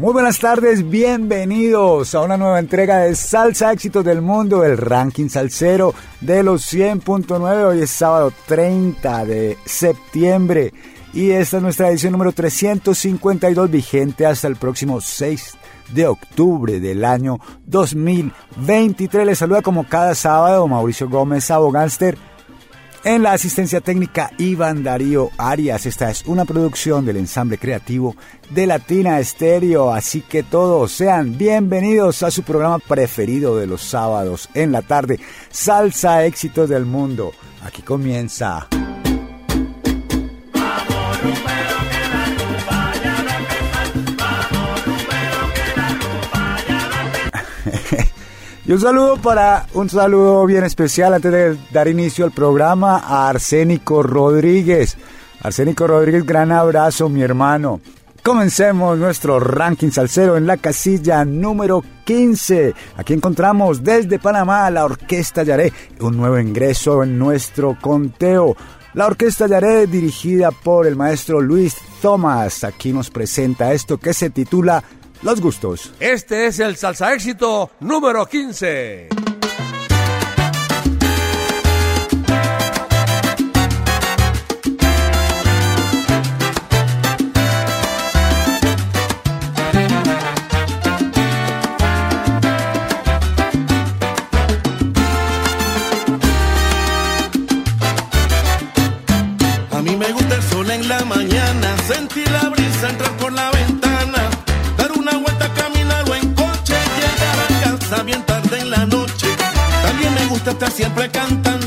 Muy buenas tardes, bienvenidos a una nueva entrega de Salsa Éxitos del Mundo, el ranking salsero de los 100.9. Hoy es sábado 30 de septiembre y esta es nuestra edición número 352 vigente hasta el próximo 6 de octubre del año 2023. Les saluda como cada sábado Mauricio Gómez, abogánster en la asistencia técnica, Iván Darío Arias. Esta es una producción del ensamble creativo de Latina Estéreo. Así que todos sean bienvenidos a su programa preferido de los sábados en la tarde, Salsa Éxitos del Mundo. Aquí comienza. Y un saludo para un saludo bien especial antes de dar inicio al programa a Arsénico Rodríguez. Arsénico Rodríguez, gran abrazo, mi hermano. Comencemos nuestro ranking salsero en la casilla número 15. Aquí encontramos desde Panamá la Orquesta Yaré, un nuevo ingreso en nuestro conteo. La Orquesta Yaré, dirigida por el maestro Luis Thomas, aquí nos presenta esto que se titula los gustos. Este es el salsa éxito número 15. Siempre cantando,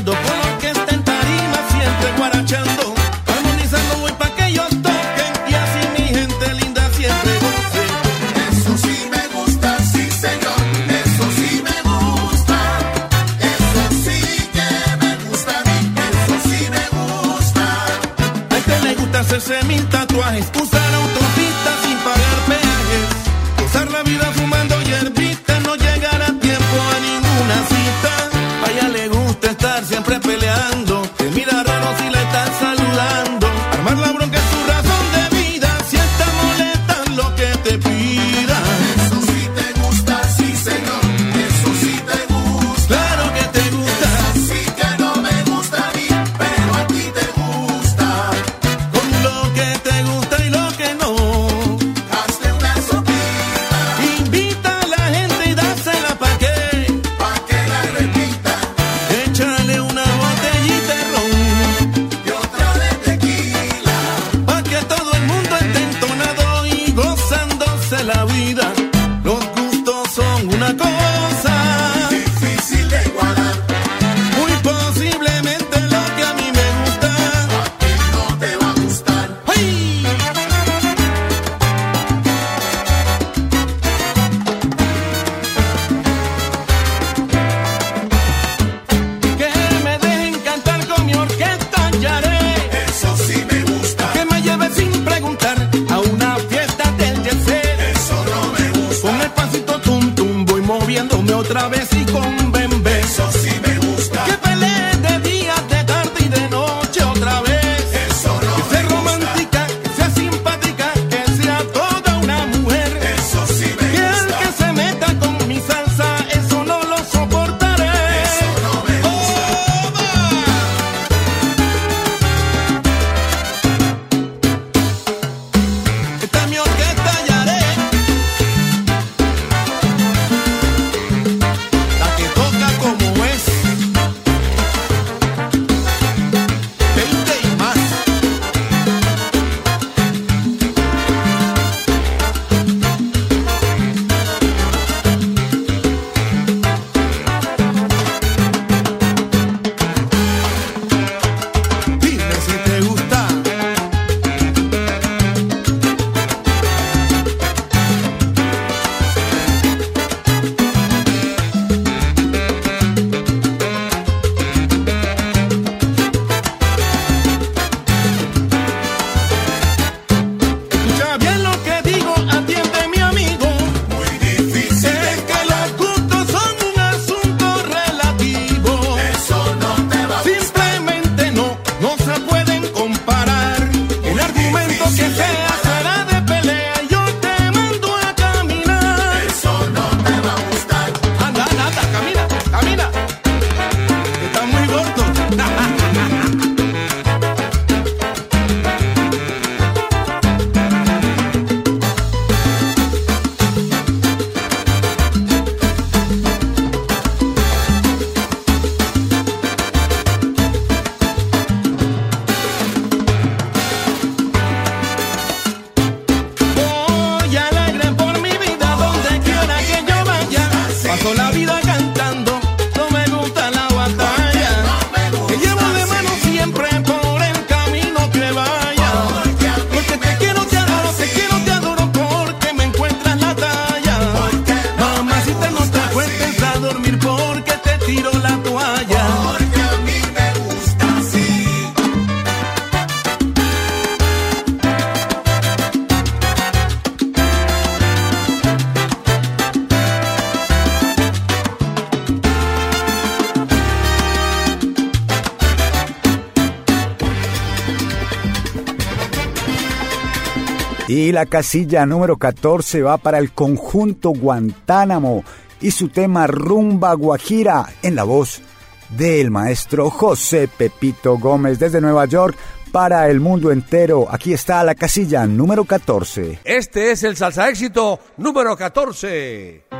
la casilla número 14 va para el conjunto Guantánamo y su tema Rumba Guajira en la voz del maestro José Pepito Gómez desde Nueva York para el mundo entero. Aquí está la casilla número 14. Este es el salsa éxito número 14.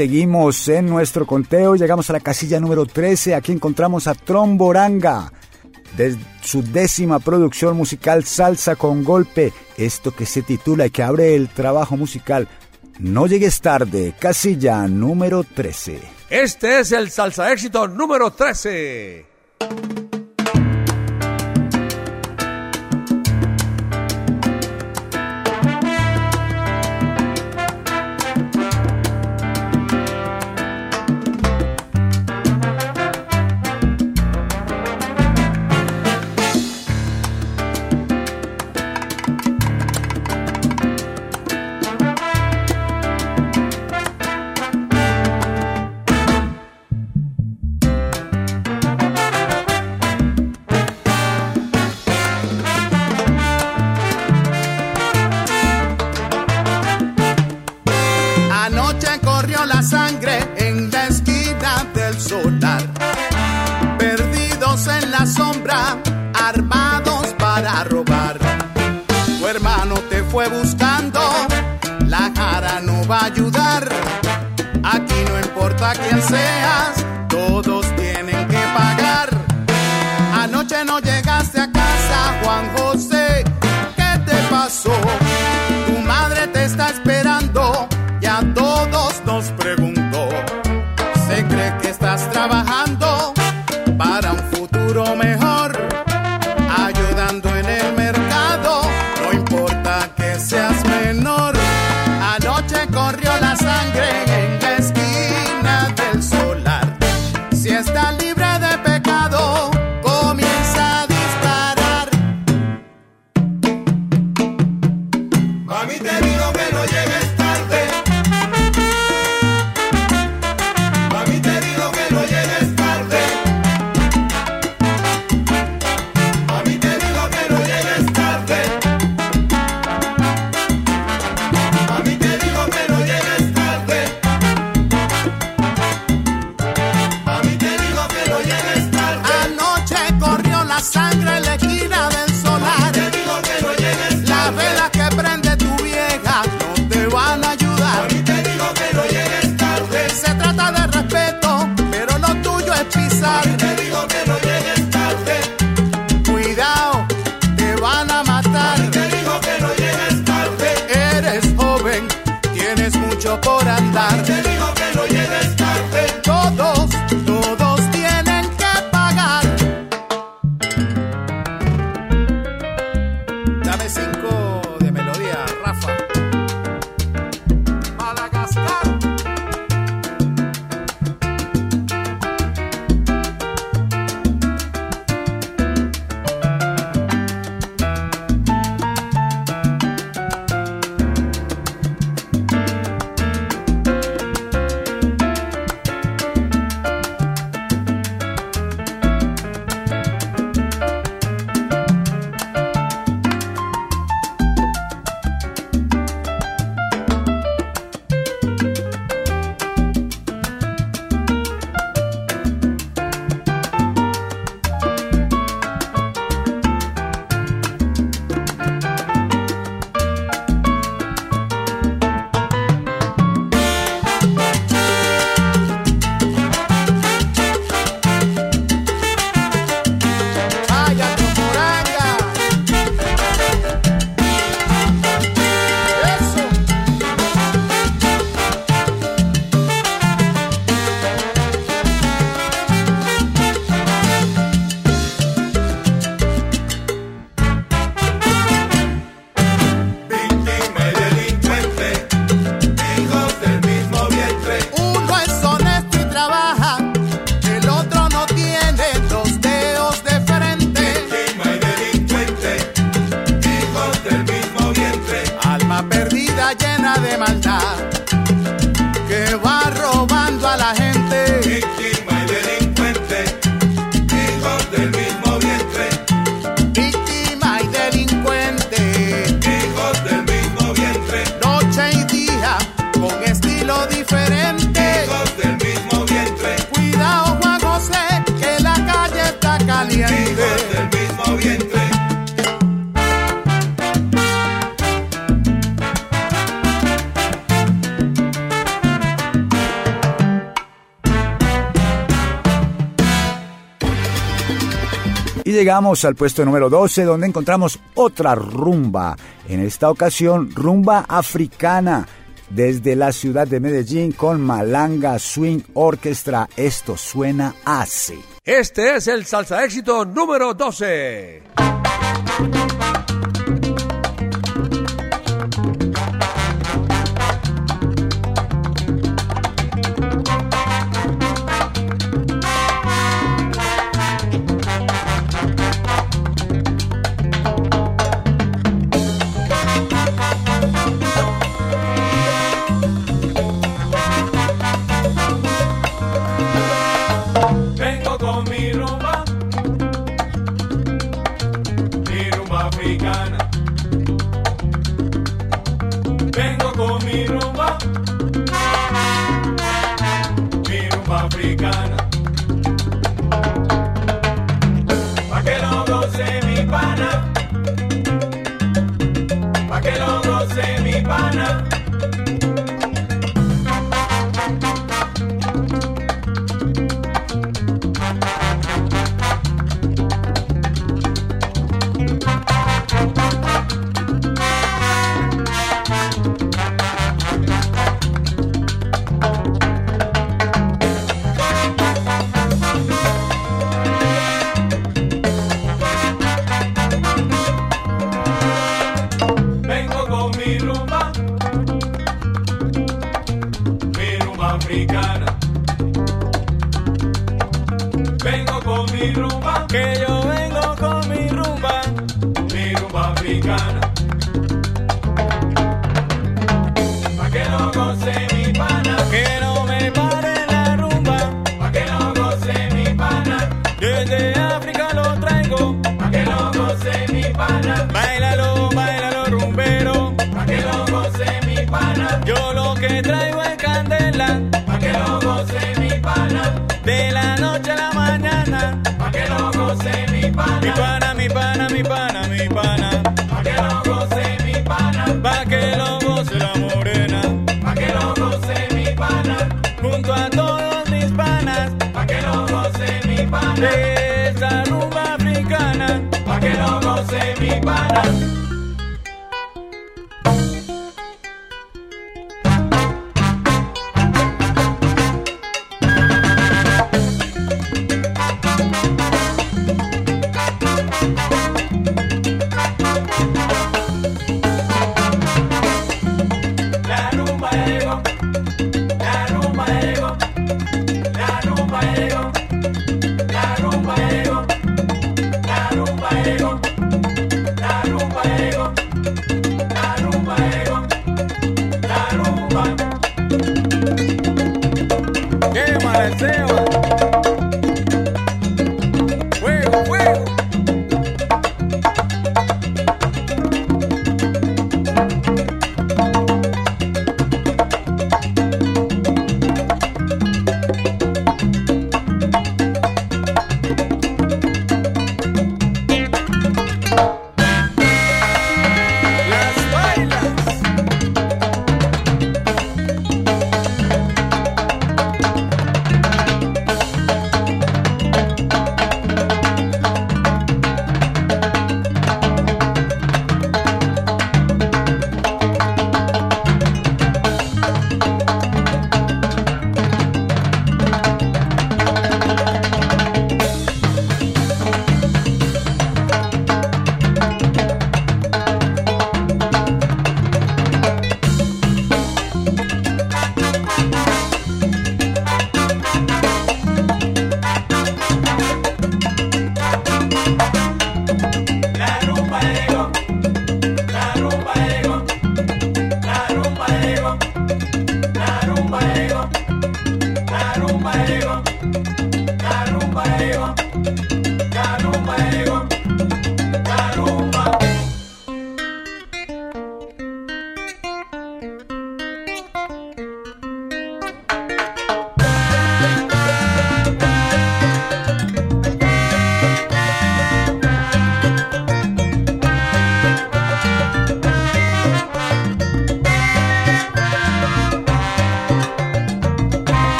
Seguimos en nuestro conteo. Llegamos a la casilla número 13. Aquí encontramos a Tromboranga. De su décima producción musical Salsa con Golpe. Esto que se titula y que abre el trabajo musical. No llegues tarde. Casilla número 13. Este es el salsa éxito número 13. say. llegamos al puesto número 12 donde encontramos otra rumba, en esta ocasión rumba africana. Desde la ciudad de Medellín con Malanga Swing Orchestra, esto suena así. Este es el salsa éxito número 12.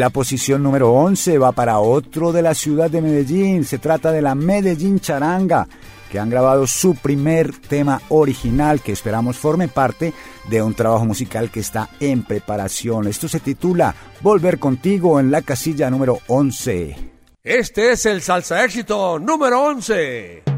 la posición número 11 va para otro de la ciudad de Medellín. Se trata de la Medellín Charanga, que han grabado su primer tema original que esperamos forme parte de un trabajo musical que está en preparación. Esto se titula Volver contigo en la casilla número 11. Este es el salsa éxito número 11.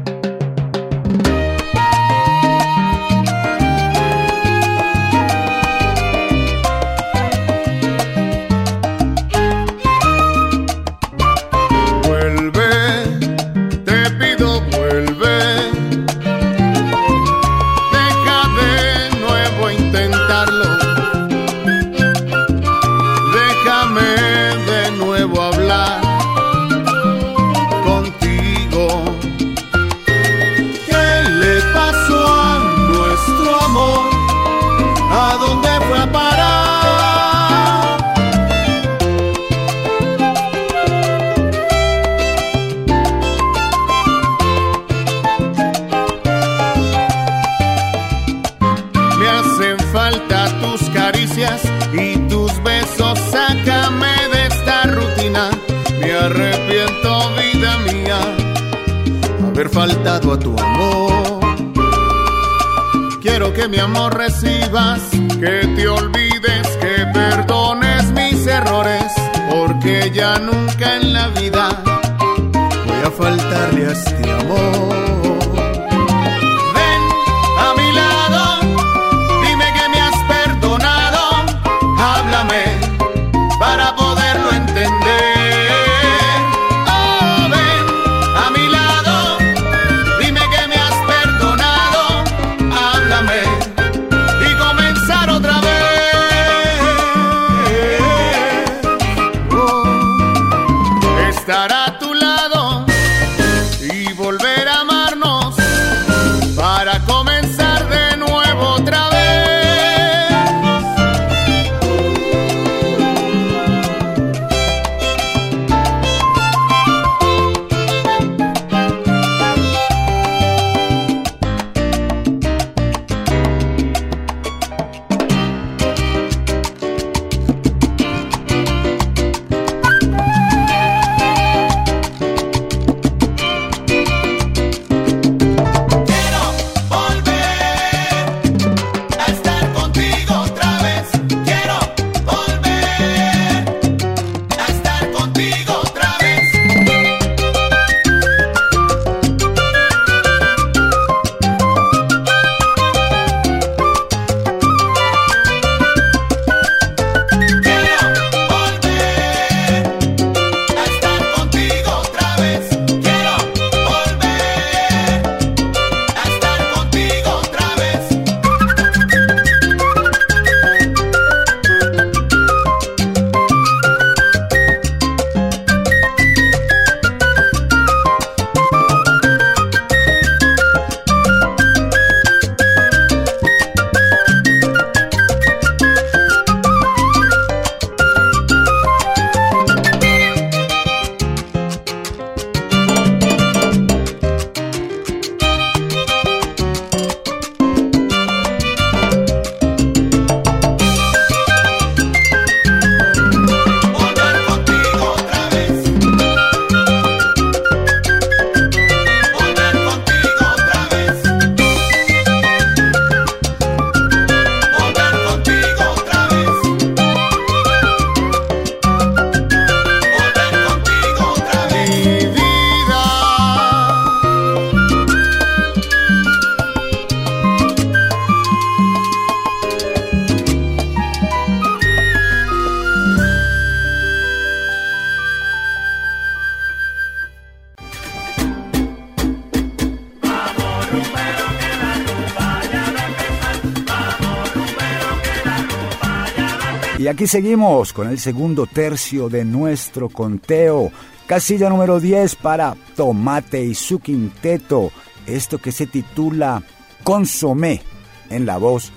Aquí seguimos con el segundo tercio de nuestro conteo. Casilla número 10 para Tomate y su quinteto. Esto que se titula Consomé en la voz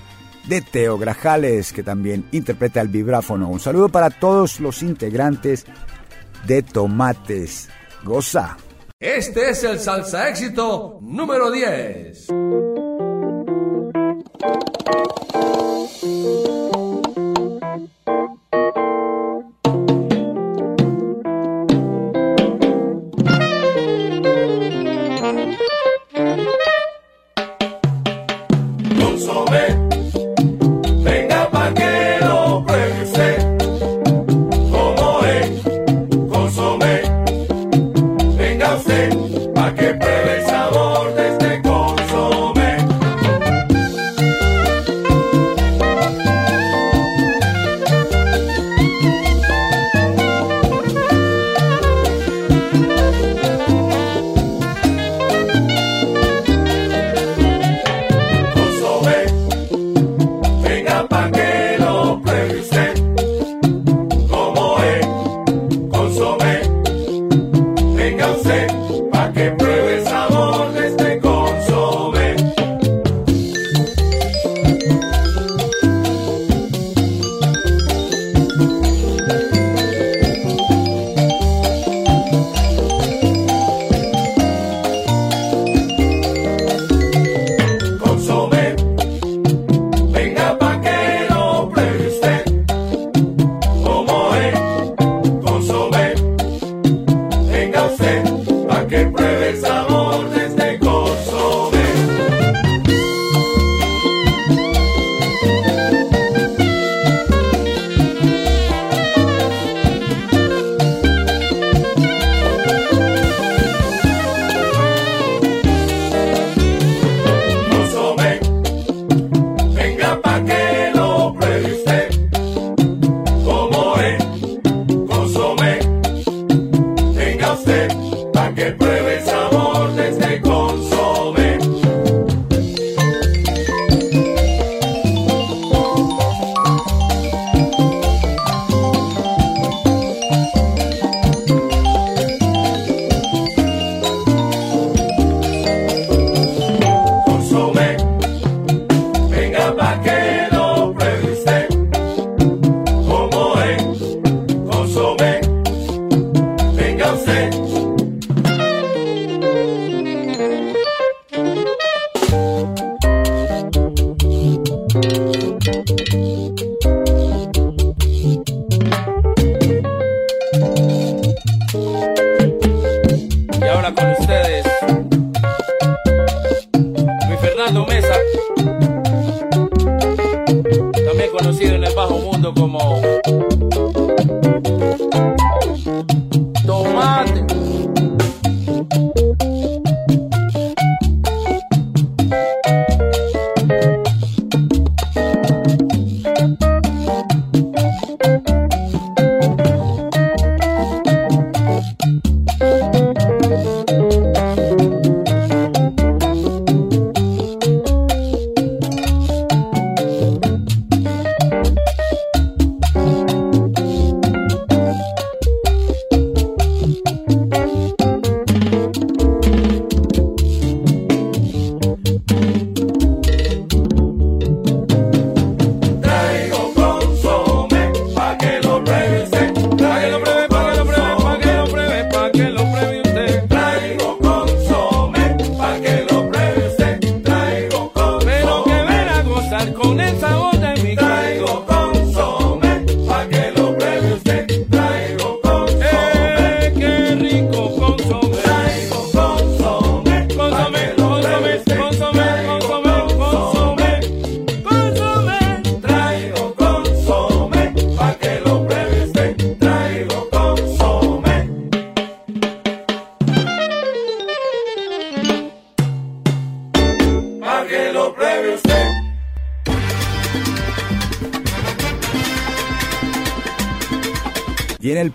de Teo Grajales, que también interpreta el vibráfono. Un saludo para todos los integrantes de Tomates. Goza. Este es el salsa éxito número 10.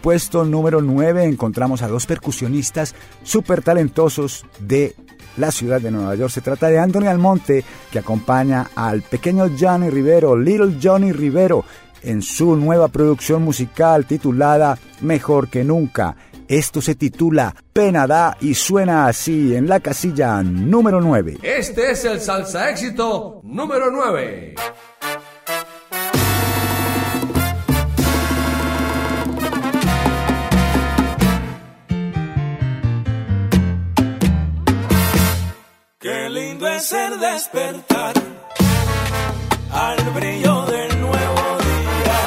puesto número 9 encontramos a dos percusionistas súper talentosos de la ciudad de Nueva York. Se trata de Anthony Almonte, que acompaña al pequeño Johnny Rivero, Little Johnny Rivero, en su nueva producción musical titulada Mejor que Nunca. Esto se titula Pena da y suena así en la casilla número 9. Este es el salsa éxito número 9. hacer despertar al brillo del nuevo día.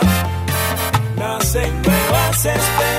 Nacen nuevas esperanzas.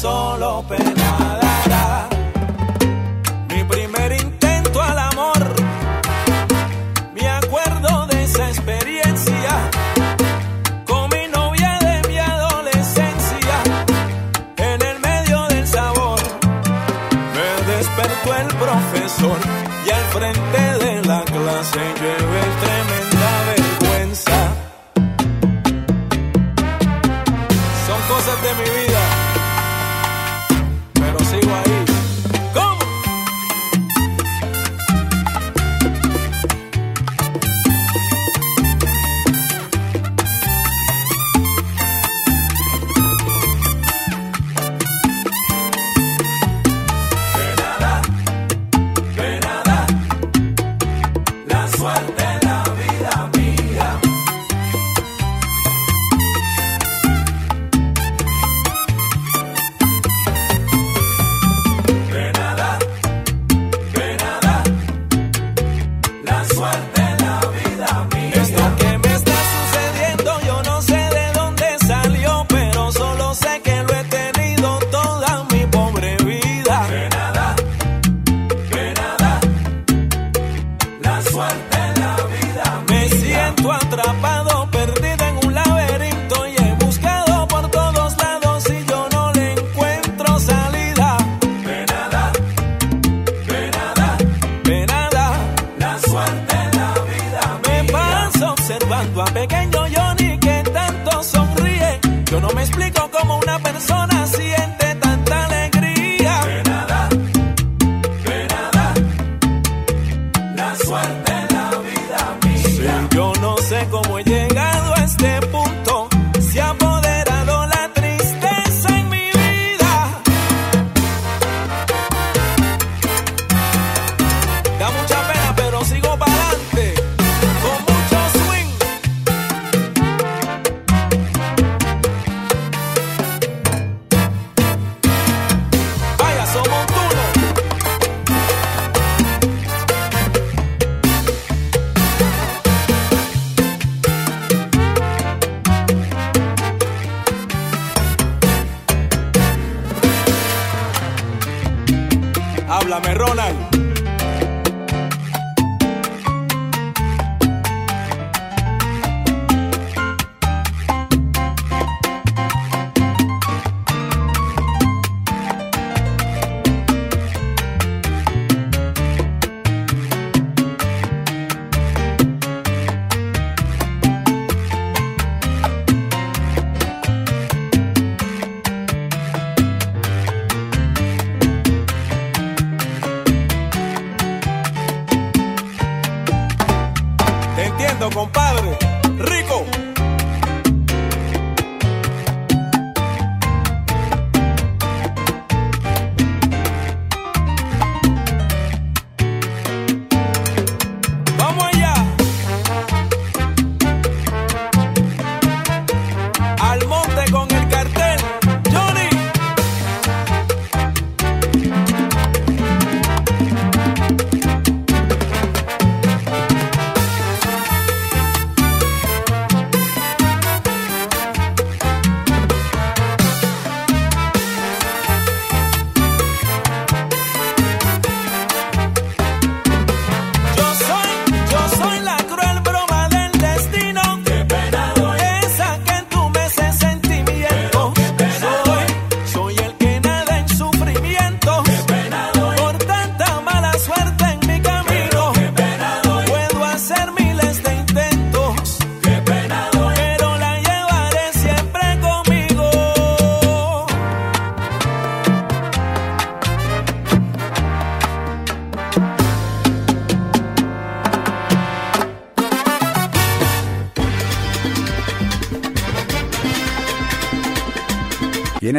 solo pensar.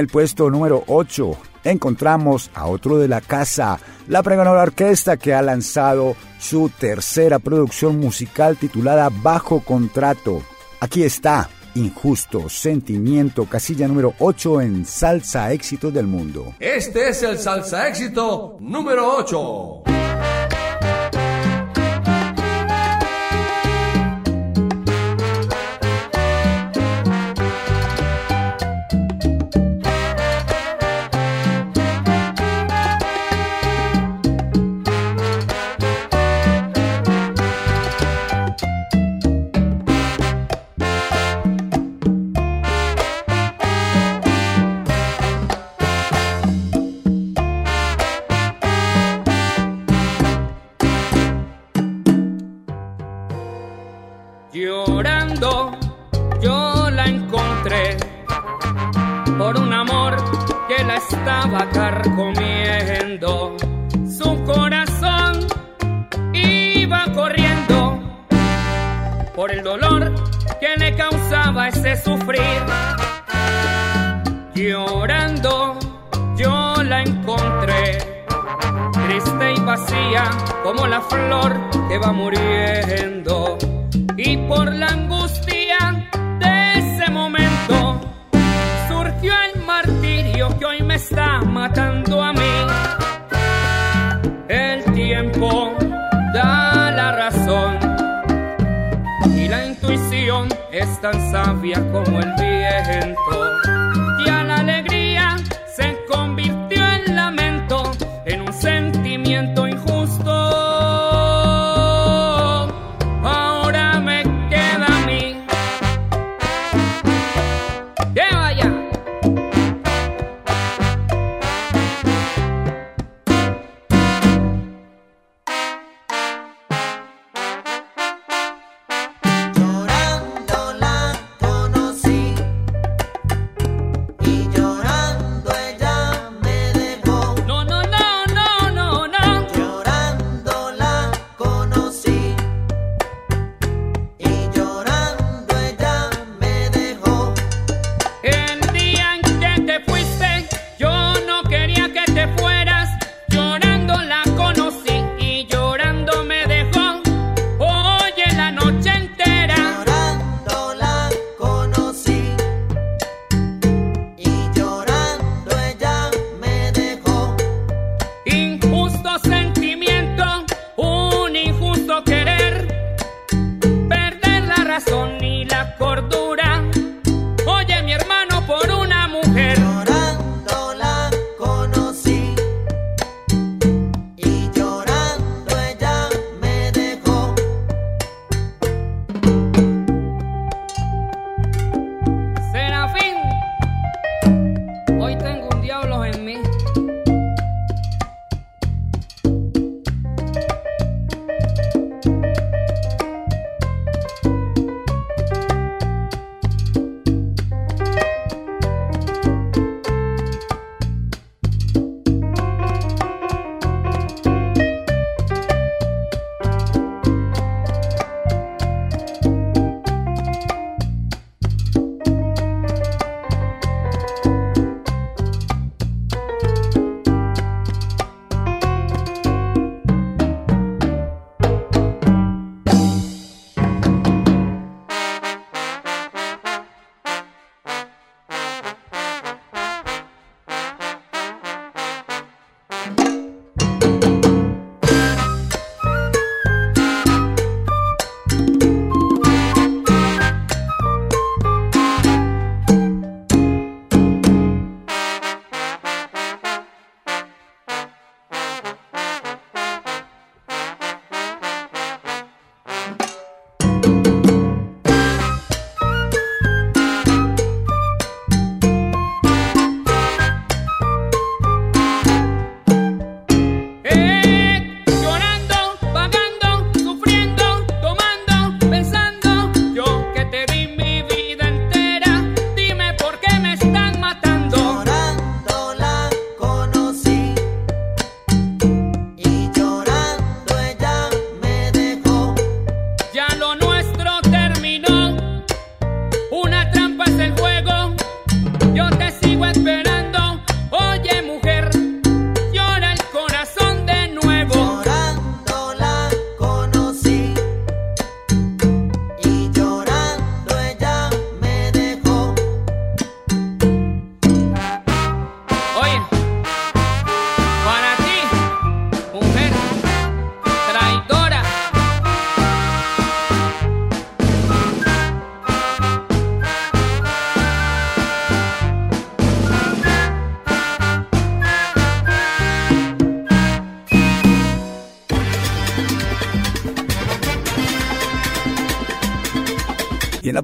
el puesto número 8 encontramos a otro de la casa, la pregonora orquesta que ha lanzado su tercera producción musical titulada Bajo Contrato. Aquí está, Injusto Sentimiento, casilla número 8 en Salsa Éxito del Mundo. Este es el Salsa Éxito número 8.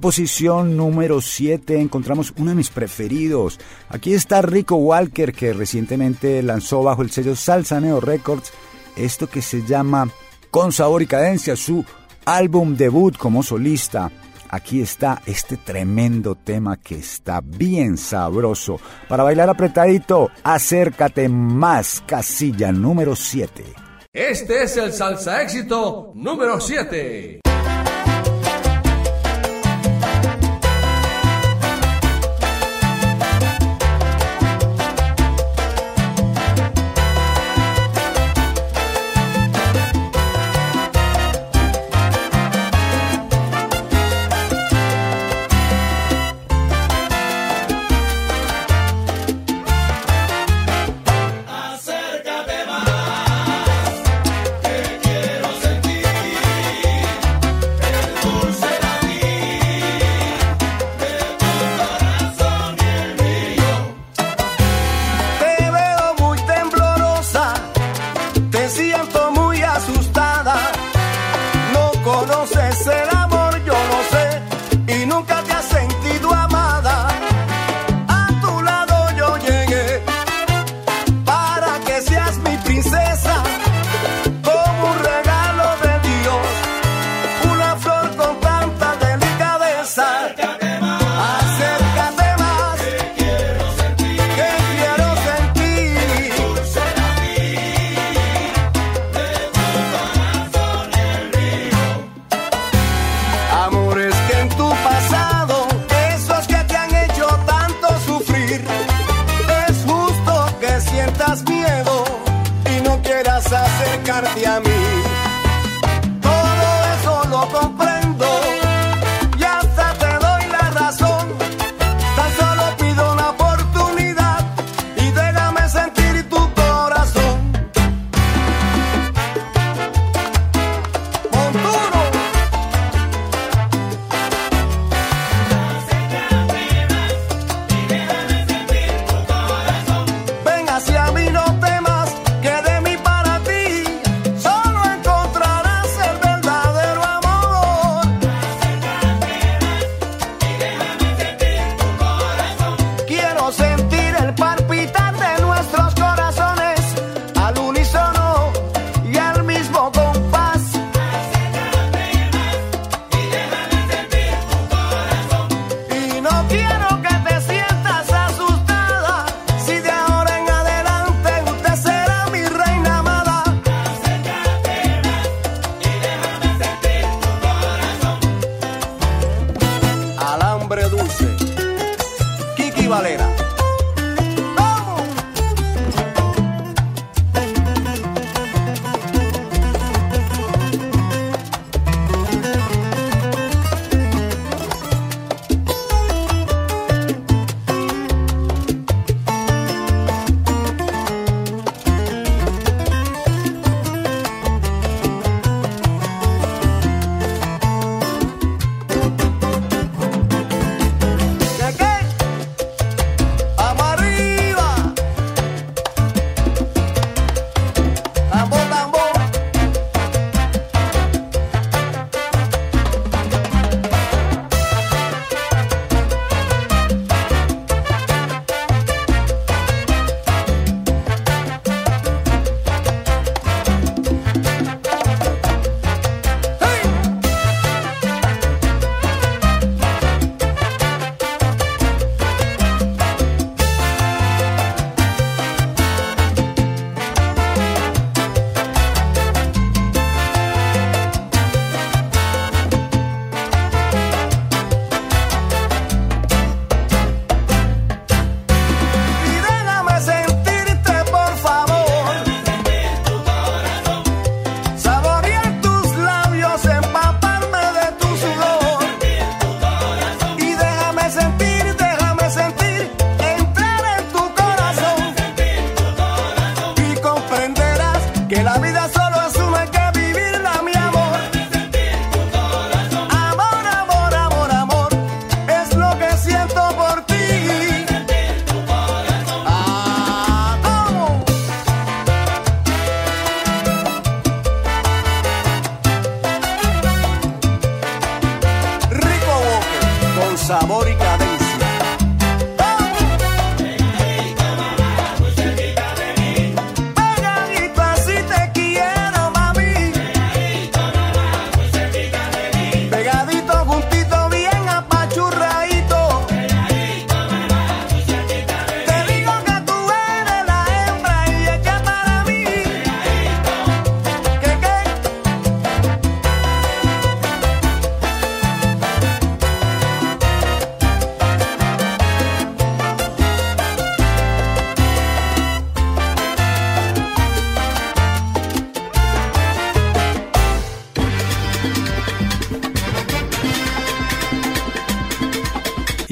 posición número 7 encontramos uno de mis preferidos. Aquí está Rico Walker que recientemente lanzó bajo el sello Salsaneo Records esto que se llama Con Sabor y Cadencia, su álbum debut como solista. Aquí está este tremendo tema que está bien sabroso. Para bailar apretadito, acércate más, casilla número 7. Este es el salsa éxito número 7.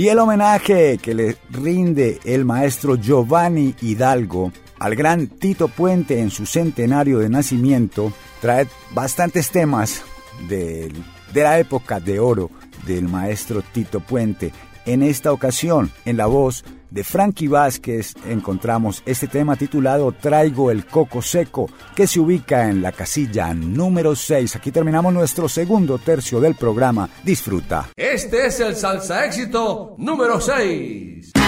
el homenaje que le rinde el maestro Giovanni Hidalgo al gran Tito Puente en su centenario de nacimiento trae bastantes temas de, de la época de oro del maestro Tito Puente. En esta ocasión, en la voz de Frankie Vázquez encontramos este tema titulado Traigo el Coco Seco, que se ubica en la casilla número 6. Aquí terminamos nuestro segundo tercio del programa. Disfruta. Este es el salsa éxito número 6.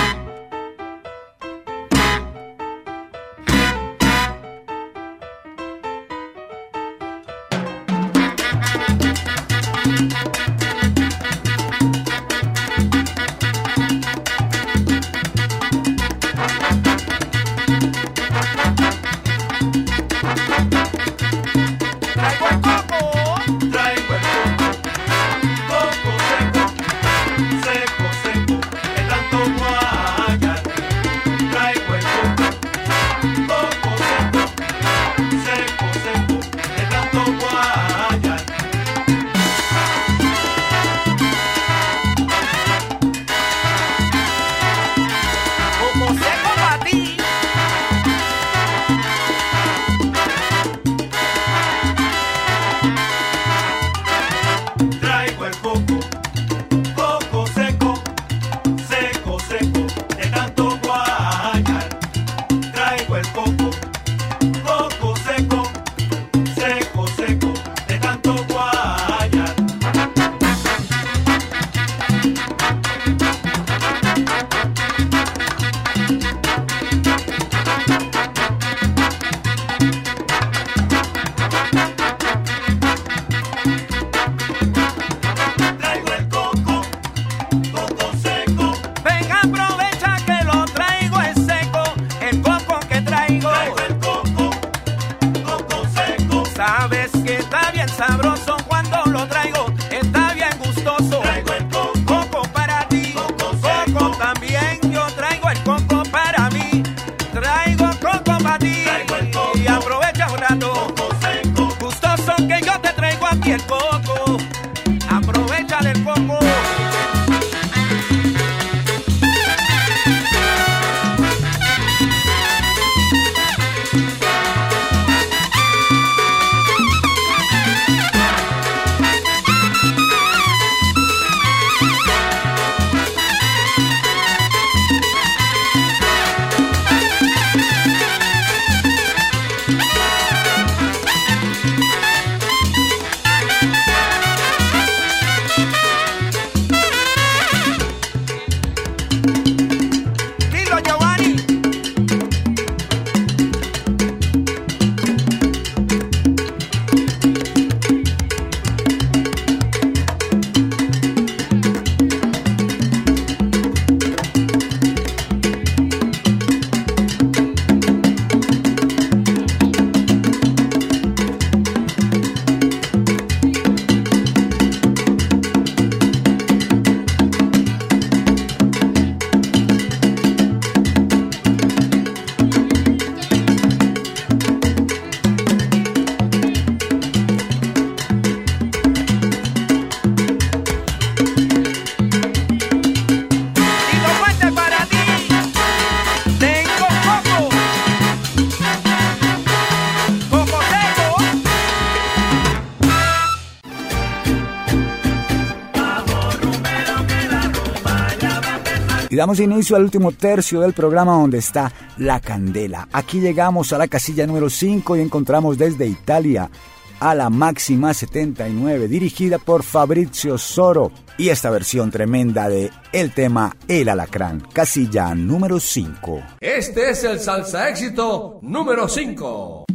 damos inicio al último tercio del programa donde está la candela. Aquí llegamos a la casilla número 5 y encontramos desde Italia a la máxima 79 dirigida por Fabrizio Soro y esta versión tremenda de el tema El Alacrán, casilla número 5. Este es el salsa éxito número 5.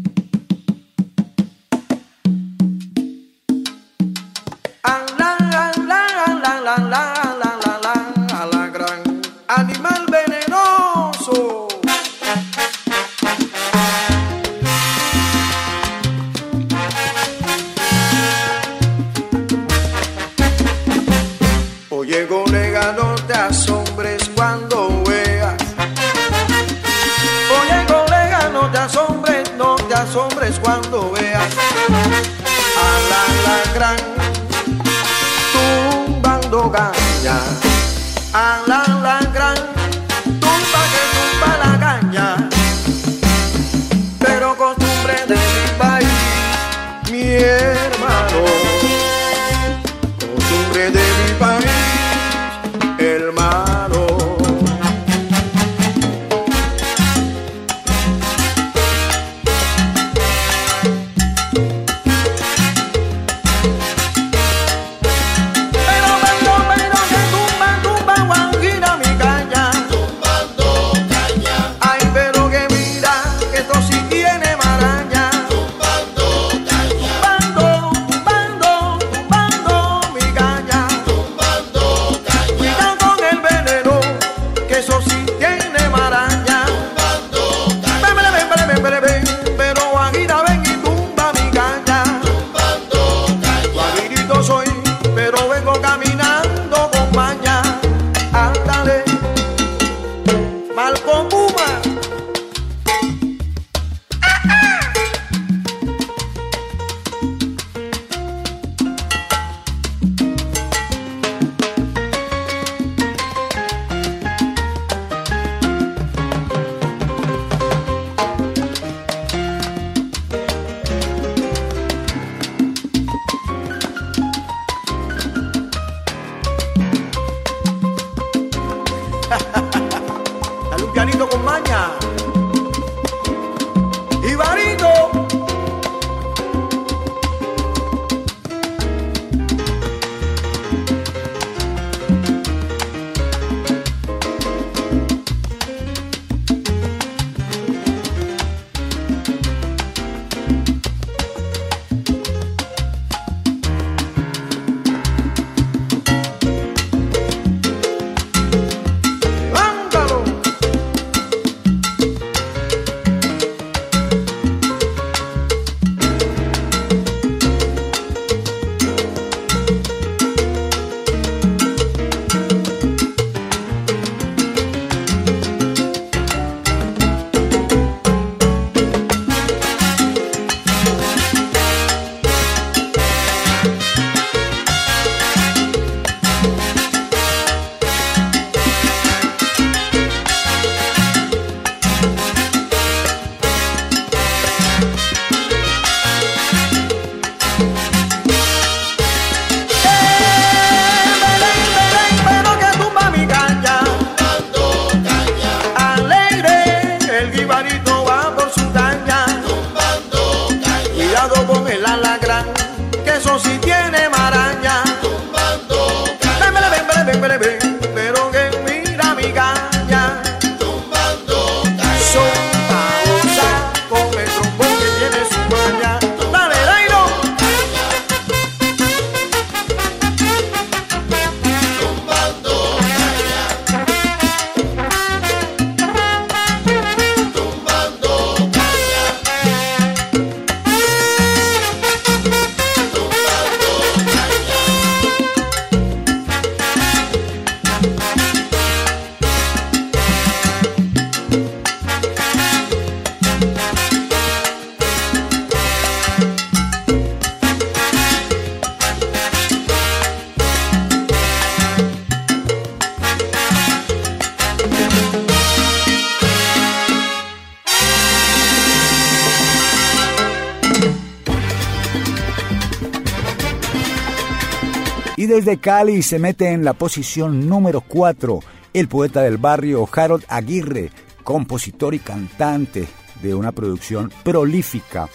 Cali se mete en la posición número 4 el poeta del barrio Harold Aguirre, compositor y cantante de una producción prolífica.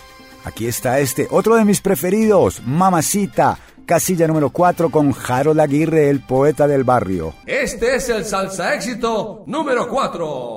Aquí está este, otro de mis preferidos, Mamacita, casilla número 4 con Harold Aguirre, el poeta del barrio. Este es el salsa éxito número 4.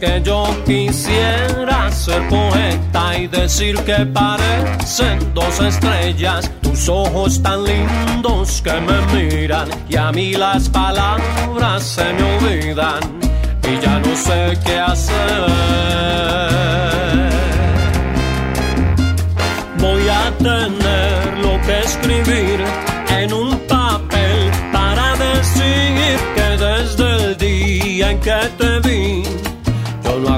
Que yo quisiera ser poeta y decir que parecen dos estrellas, tus ojos tan lindos que me miran y a mí las palabras se me olvidan y ya no sé qué hacer. Voy a tener lo que escribir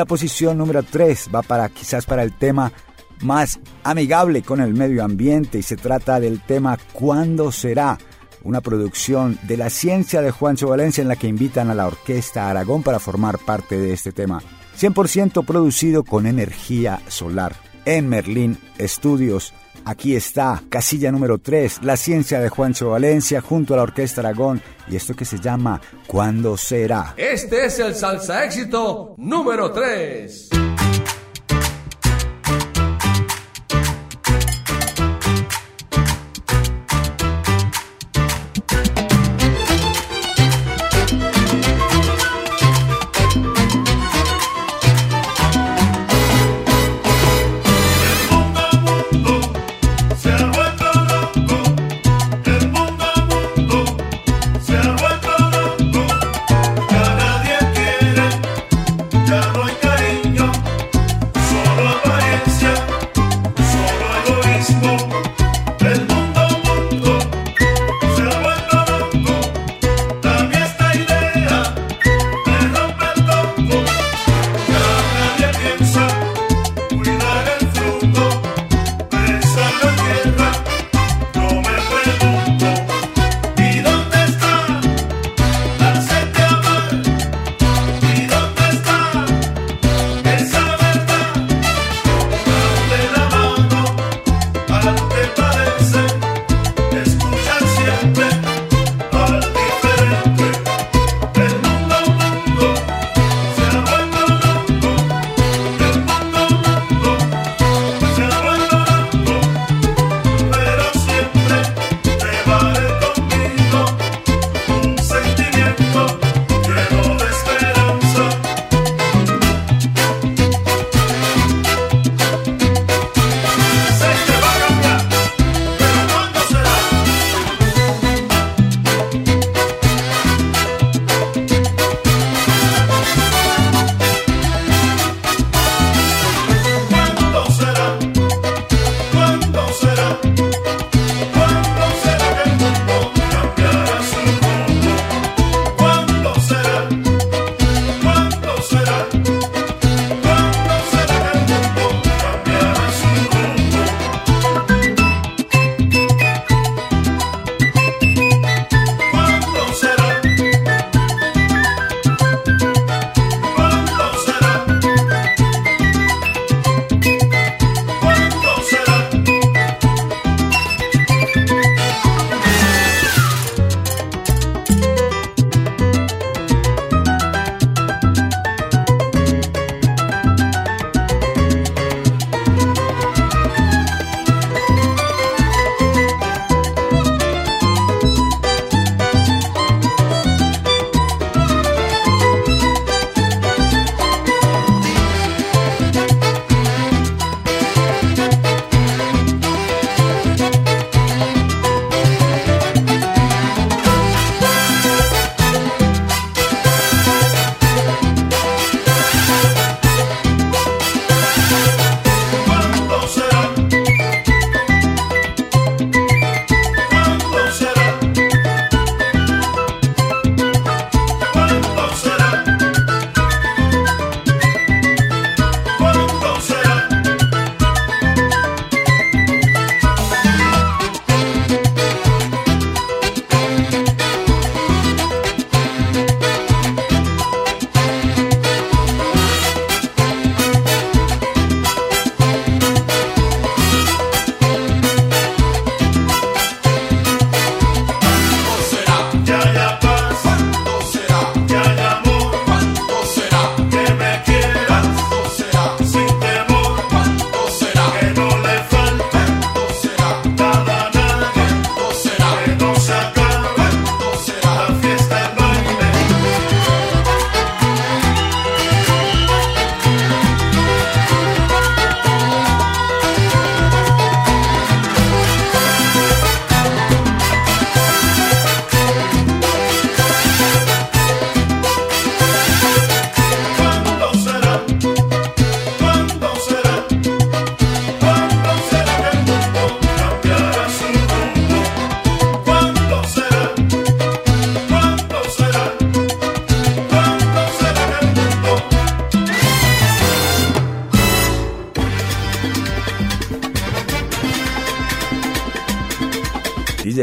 La posición número 3 va para quizás para el tema más amigable con el medio ambiente y se trata del tema ¿Cuándo será? Una producción de la ciencia de Juancho Valencia en la que invitan a la Orquesta Aragón para formar parte de este tema. 100% producido con energía solar. En Merlín Estudios. Aquí está, casilla número 3, la ciencia de Juancho Valencia junto a la Orquesta Aragón y esto que se llama ¿Cuándo será? Este es el salsa éxito número 3.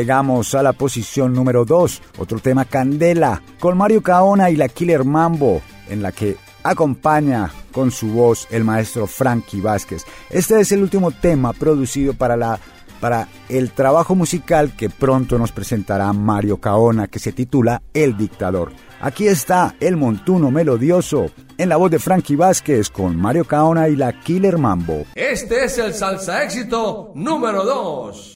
Llegamos a la posición número 2, otro tema Candela, con Mario Caona y la Killer Mambo, en la que acompaña con su voz el maestro Frankie Vázquez. Este es el último tema producido para la para el trabajo musical que pronto nos presentará Mario Caona que se titula El Dictador. Aquí está el montuno melodioso en la voz de Frankie Vázquez con Mario Caona y la Killer Mambo. Este es el salsa éxito número 2.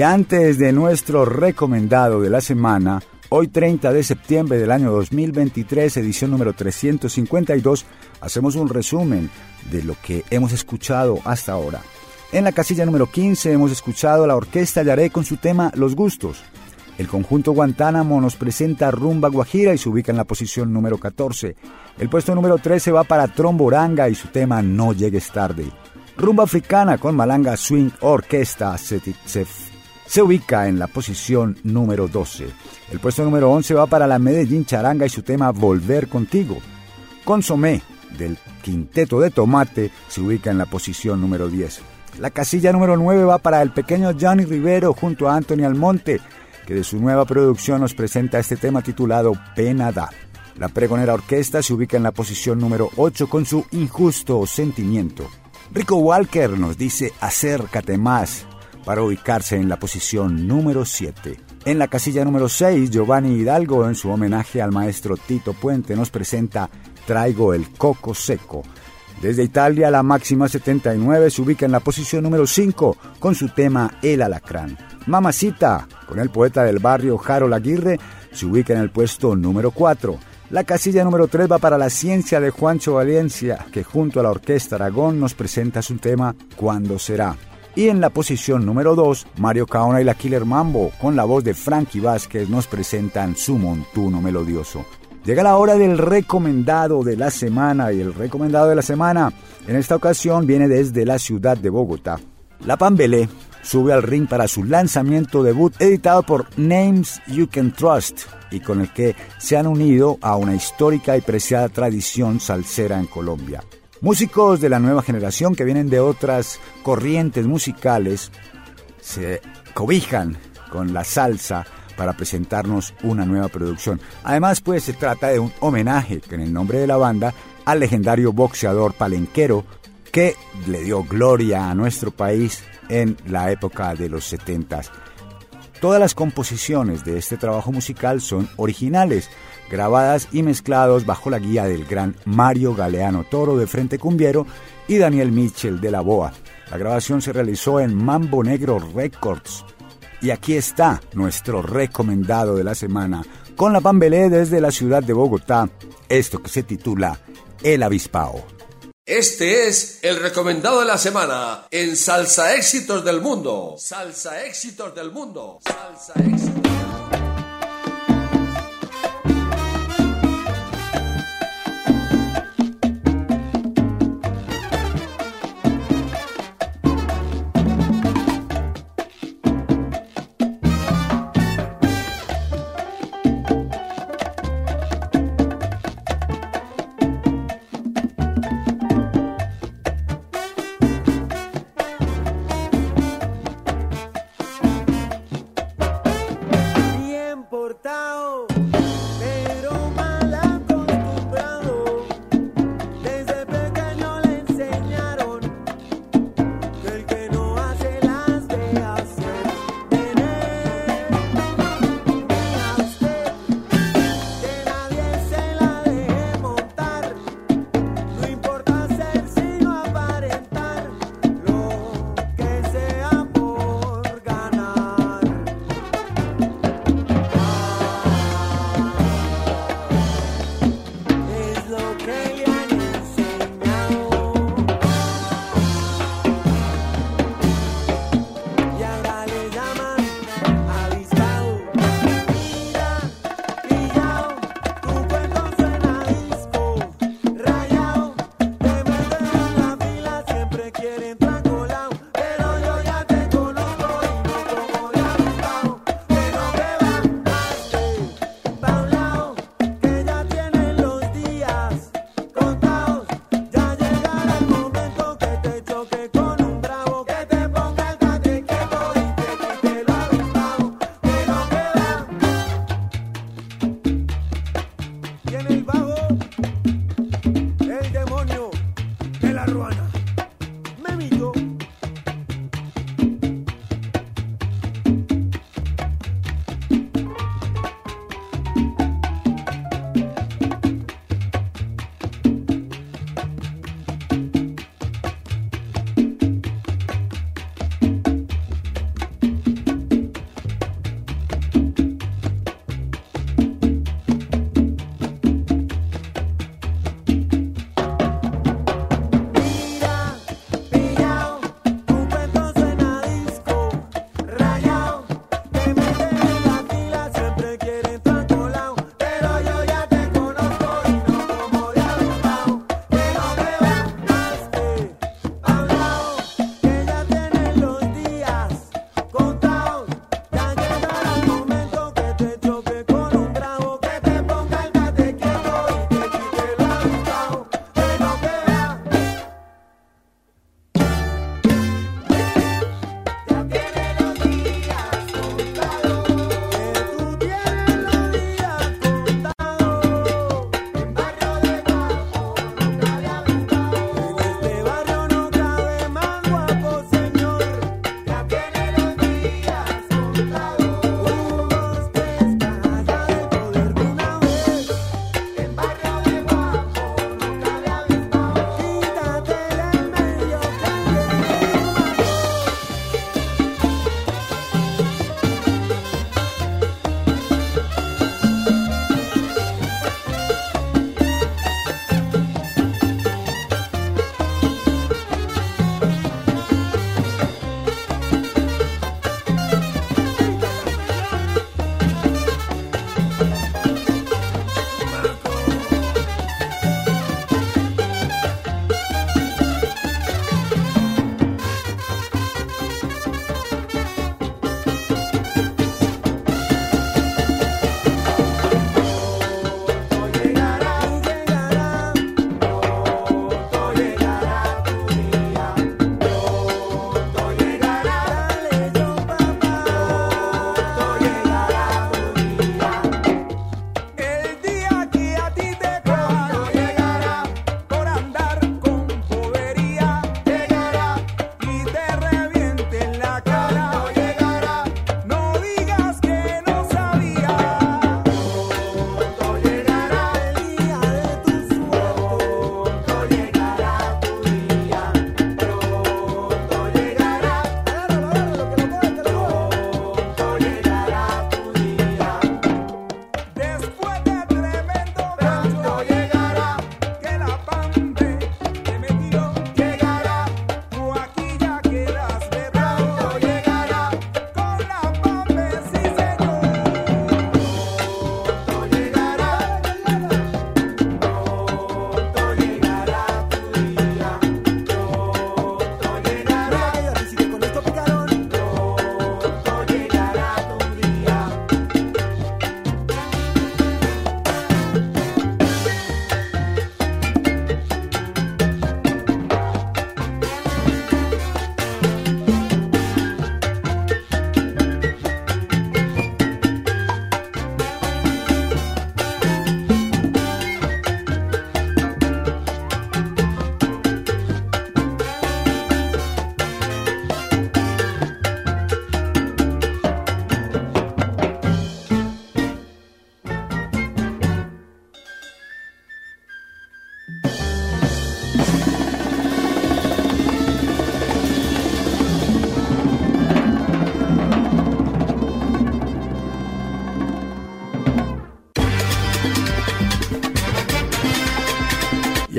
Y antes de nuestro recomendado de la semana, hoy 30 de septiembre del año 2023, edición número 352, hacemos un resumen de lo que hemos escuchado hasta ahora. En la casilla número 15 hemos escuchado a la orquesta Yaré con su tema Los Gustos. El conjunto Guantánamo nos presenta Rumba Guajira y se ubica en la posición número 14. El puesto número 13 va para Tromboranga y su tema No llegues tarde. Rumba Africana con Malanga Swing Orquesta se, se ubica en la posición número 12. El puesto número 11 va para la Medellín Charanga y su tema Volver contigo. Consomé del Quinteto de Tomate se ubica en la posición número 10. La casilla número 9 va para el pequeño Johnny Rivero junto a Anthony Almonte, que de su nueva producción nos presenta este tema titulado Pena da. La pregonera orquesta se ubica en la posición número 8 con su injusto sentimiento. Rico Walker nos dice acércate más para ubicarse en la posición número 7. En la casilla número 6, Giovanni Hidalgo, en su homenaje al maestro Tito Puente, nos presenta Traigo el coco seco. Desde Italia, la máxima 79 se ubica en la posición número 5 con su tema El Alacrán. Mamacita, con el poeta del barrio Harold Aguirre, se ubica en el puesto número 4. La casilla número 3 va para la ciencia de Juancho Valencia, que junto a la Orquesta Aragón nos presenta su tema Cuándo será. Y en la posición número 2, Mario Caona y la Killer Mambo, con la voz de Frankie Vázquez, nos presentan su montuno melodioso. Llega la hora del recomendado de la semana y el recomendado de la semana en esta ocasión viene desde la ciudad de Bogotá. La Pambelé sube al ring para su lanzamiento debut editado por Names You Can Trust y con el que se han unido a una histórica y preciada tradición salsera en Colombia. Músicos de la nueva generación que vienen de otras corrientes musicales se cobijan con la salsa para presentarnos una nueva producción. Además, pues se trata de un homenaje en el nombre de la banda al legendario boxeador palenquero que le dio gloria a nuestro país en la época de los 70. Todas las composiciones de este trabajo musical son originales, grabadas y mezclados bajo la guía del gran Mario Galeano Toro de Frente Cumbiero y Daniel Mitchell de La Boa. La grabación se realizó en Mambo Negro Records y aquí está nuestro recomendado de la semana con la Pambelé desde la ciudad de Bogotá, esto que se titula El Avispao. Este es el recomendado de la semana en Salsa Éxitos del Mundo. Salsa Éxitos del Mundo. Salsa Éxitos.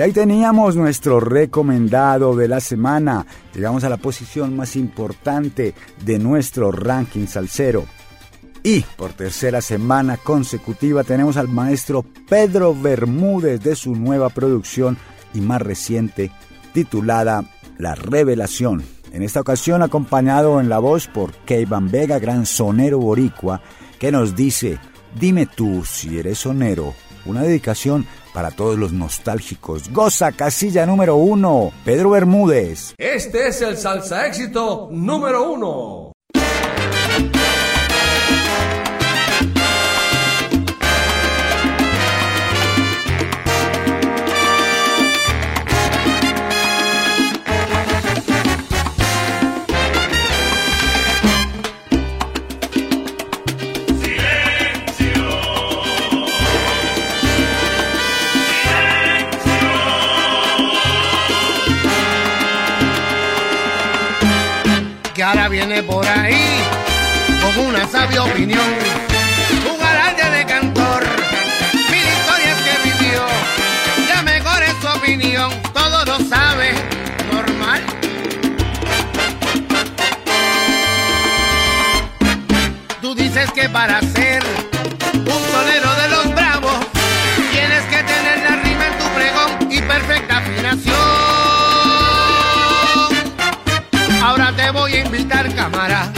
Y ahí teníamos nuestro recomendado de la semana. Llegamos a la posición más importante de nuestro ranking salsero. Y por tercera semana consecutiva tenemos al maestro Pedro Bermúdez de su nueva producción y más reciente titulada La Revelación. En esta ocasión acompañado en la voz por Keivan Vega, gran sonero boricua, que nos dice, dime tú si eres sonero. Una dedicación para todos los nostálgicos. Goza casilla número uno, Pedro Bermúdez. Este es el salsa éxito número uno. Viene por ahí con una sabia opinión. Un alarde de cantor, mil historias que vivió. Ya mejor es su opinión, todo lo sabe, normal. Tú dices que para ser un sonero de los bravos tienes que tener la rima en tu pregón y perfecta afinación. Voy a invitar, cámara,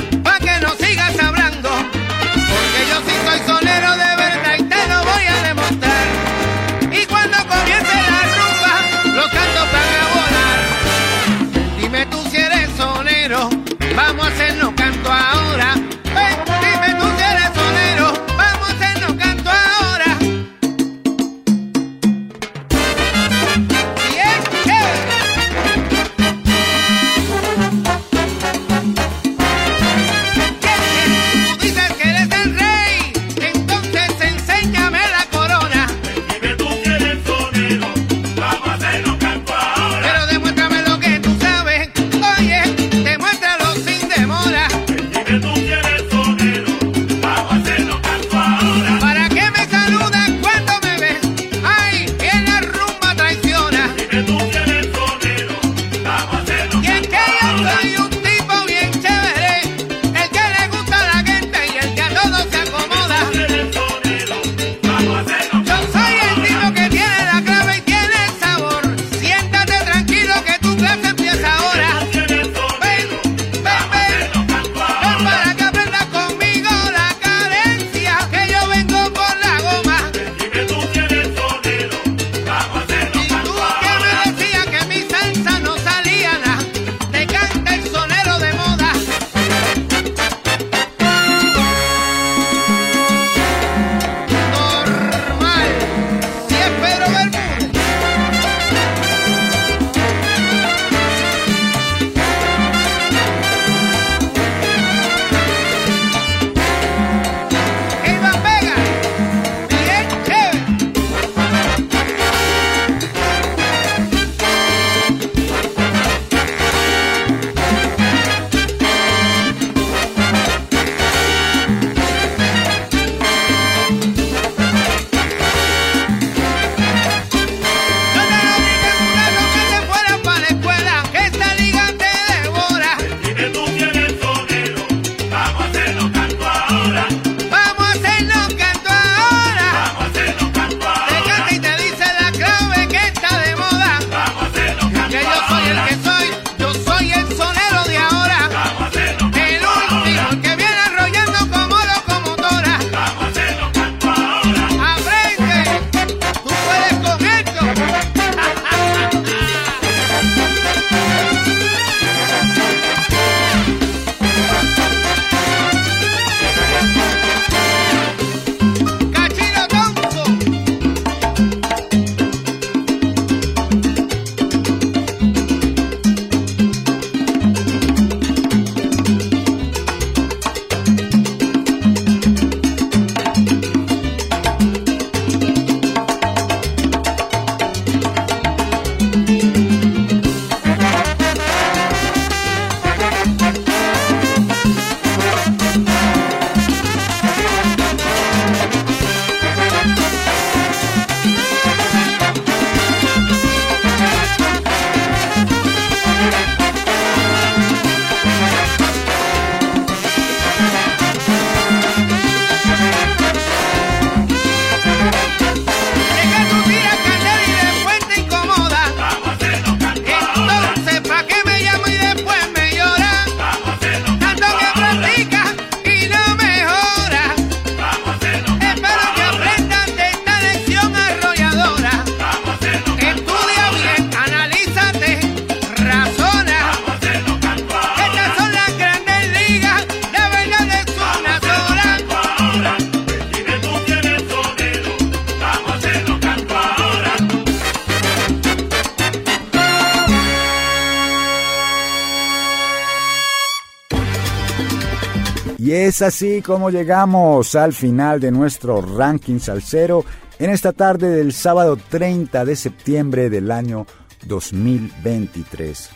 es así como llegamos al final de nuestro ranking salsero en esta tarde del sábado 30 de septiembre del año 2023.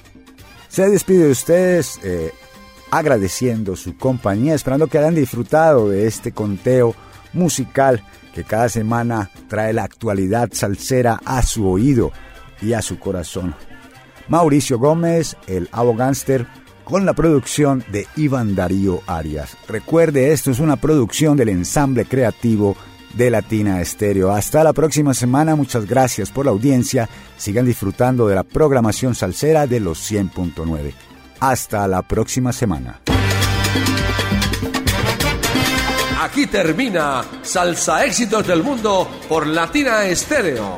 Se despide de ustedes eh, agradeciendo su compañía, esperando que hayan disfrutado de este conteo musical que cada semana trae la actualidad salsera a su oído y a su corazón. Mauricio Gómez, el abogánster, con la producción de Iván Darío Arias. Recuerde, esto es una producción del ensamble creativo de Latina Estéreo. Hasta la próxima semana, muchas gracias por la audiencia. Sigan disfrutando de la programación salsera de los 100.9. Hasta la próxima semana. Aquí termina Salsa Éxitos del Mundo por Latina Estéreo.